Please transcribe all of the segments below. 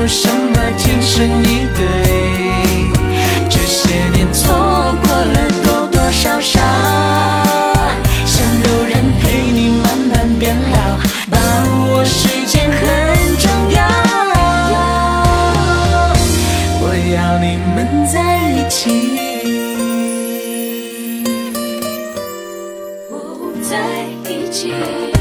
有什么天生一对？这些年错过了多多少少，想有人陪你慢慢变老，把握时间很重要。我要你们在一起，在一起。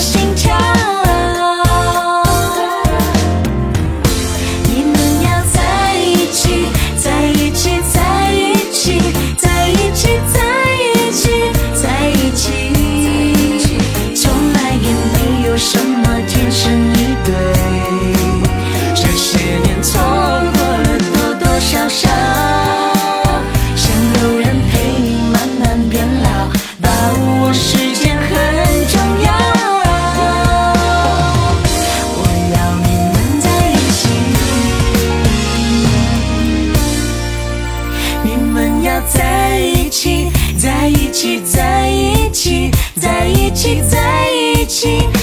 心情。起在一起在一起在一起。